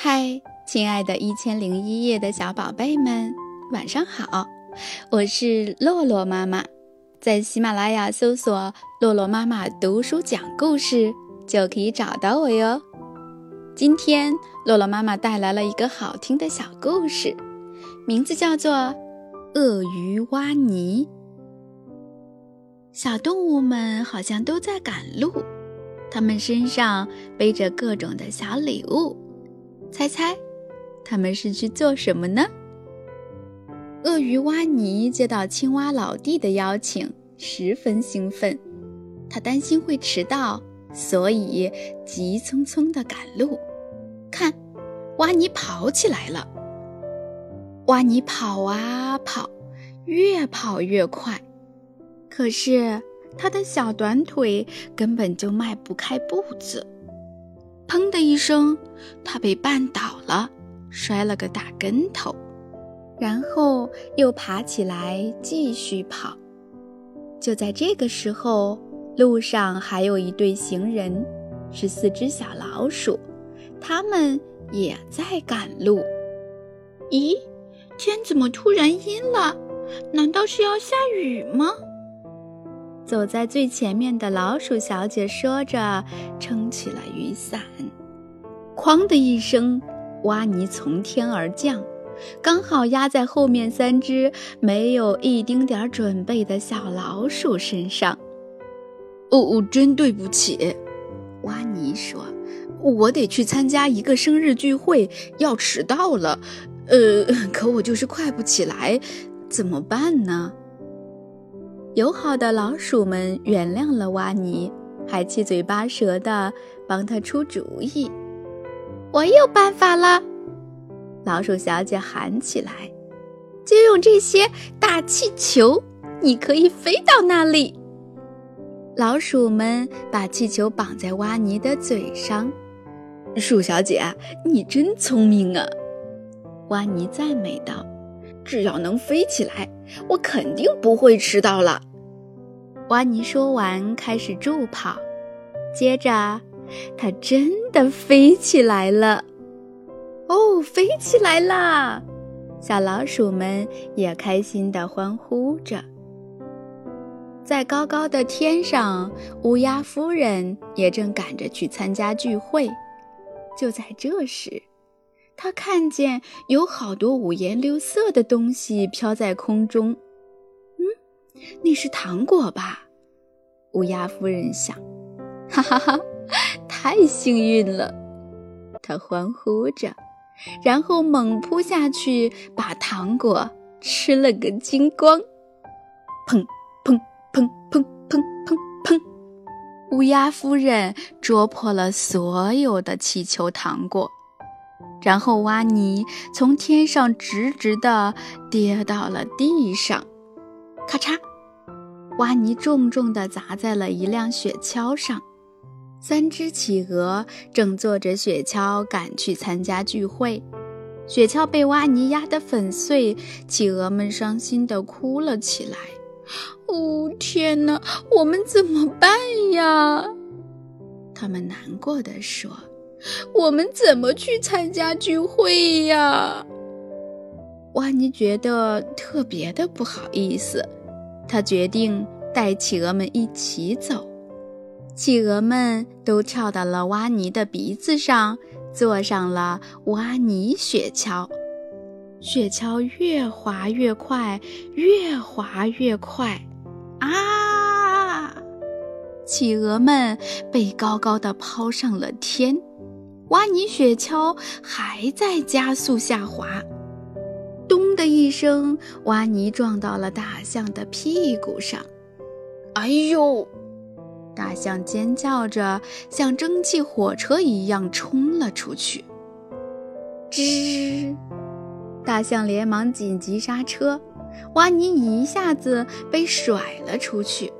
嗨，亲爱的一千零一夜的小宝贝们，晚上好！我是洛洛妈妈，在喜马拉雅搜索“洛洛妈妈读书讲故事”就可以找到我哟。今天，洛洛妈妈带来了一个好听的小故事，名字叫做《鳄鱼挖泥》。小动物们好像都在赶路，它们身上背着各种的小礼物。猜猜，他们是去做什么呢？鳄鱼挖泥接到青蛙老弟的邀请，十分兴奋。他担心会迟到，所以急匆匆地赶路。看，挖泥跑起来了。挖泥跑啊跑，越跑越快。可是他的小短腿根本就迈不开步子。砰的一声，他被绊倒了，摔了个大跟头，然后又爬起来继续跑。就在这个时候，路上还有一对行人，是四只小老鼠，他们也在赶路。咦，天怎么突然阴了？难道是要下雨吗？走在最前面的老鼠小姐说着，撑起了雨伞。哐的一声，挖泥从天而降，刚好压在后面三只没有一丁点准备的小老鼠身上。哦，真对不起，挖泥说：“我得去参加一个生日聚会，要迟到了。呃，可我就是快不起来，怎么办呢？”友好的老鼠们原谅了挖泥，还七嘴八舌地帮他出主意。我有办法了！老鼠小姐喊起来：“就用这些大气球，你可以飞到那里。”老鼠们把气球绑在挖泥的嘴上。鼠小姐，你真聪明啊！挖泥赞美道：“只要能飞起来，我肯定不会迟到了。”瓦尼说完，开始助跑。接着，它真的飞起来了。哦，飞起来啦！小老鼠们也开心地欢呼着。在高高的天上，乌鸦夫人也正赶着去参加聚会。就在这时，他看见有好多五颜六色的东西飘在空中。嗯那是糖果吧？乌鸦夫人想，哈哈哈，太幸运了！他欢呼着，然后猛扑下去，把糖果吃了个精光。砰砰砰砰砰砰砰！乌鸦夫人啄破了所有的气球糖果，然后挖泥从天上直直的跌到了地上，咔嚓。挖泥重重地砸在了一辆雪橇上，三只企鹅正坐着雪橇赶去参加聚会。雪橇被挖泥压得粉碎，企鹅们伤心地哭了起来。哦，天哪，我们怎么办呀？他们难过的说：“我们怎么去参加聚会呀？”挖尼觉得特别的不好意思。他决定带企鹅们一起走，企鹅们都跳到了挖泥的鼻子上，坐上了挖泥雪橇。雪橇越滑越快，越滑越快，啊！企鹅们被高高的抛上了天，挖泥雪橇还在加速下滑。咚的一声，挖泥撞到了大象的屁股上。哎呦！大象尖叫着，像蒸汽火车一样冲了出去。吱！大象连忙紧急刹车，挖泥一下子被甩了出去，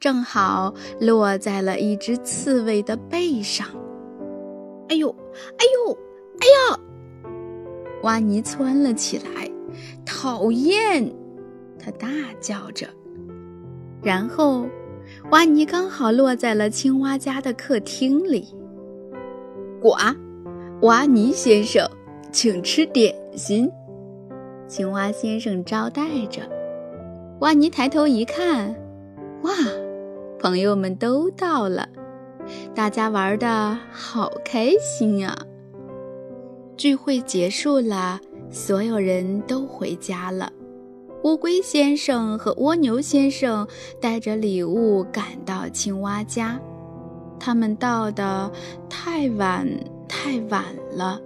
正好落在了一只刺猬的背上。哎呦！哎呦！哎呀！挖泥窜了起来，讨厌！他大叫着。然后，挖泥刚好落在了青蛙家的客厅里。呱！挖泥先生，请吃点心。”青蛙先生招待着。挖泥抬头一看，哇，朋友们都到了，大家玩的好开心啊！聚会结束了，所有人都回家了。乌龟先生和蜗牛先生带着礼物赶到青蛙家，他们到的太晚太晚了，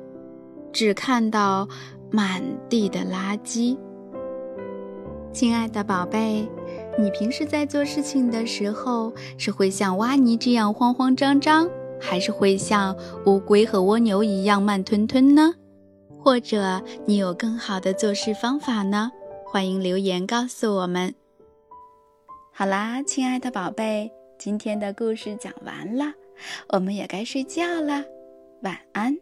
只看到满地的垃圾。亲爱的宝贝，你平时在做事情的时候，是会像挖泥这样慌慌张张，还是会像乌龟和蜗牛一样慢吞吞呢？或者你有更好的做事方法呢？欢迎留言告诉我们。好啦，亲爱的宝贝，今天的故事讲完了，我们也该睡觉了，晚安。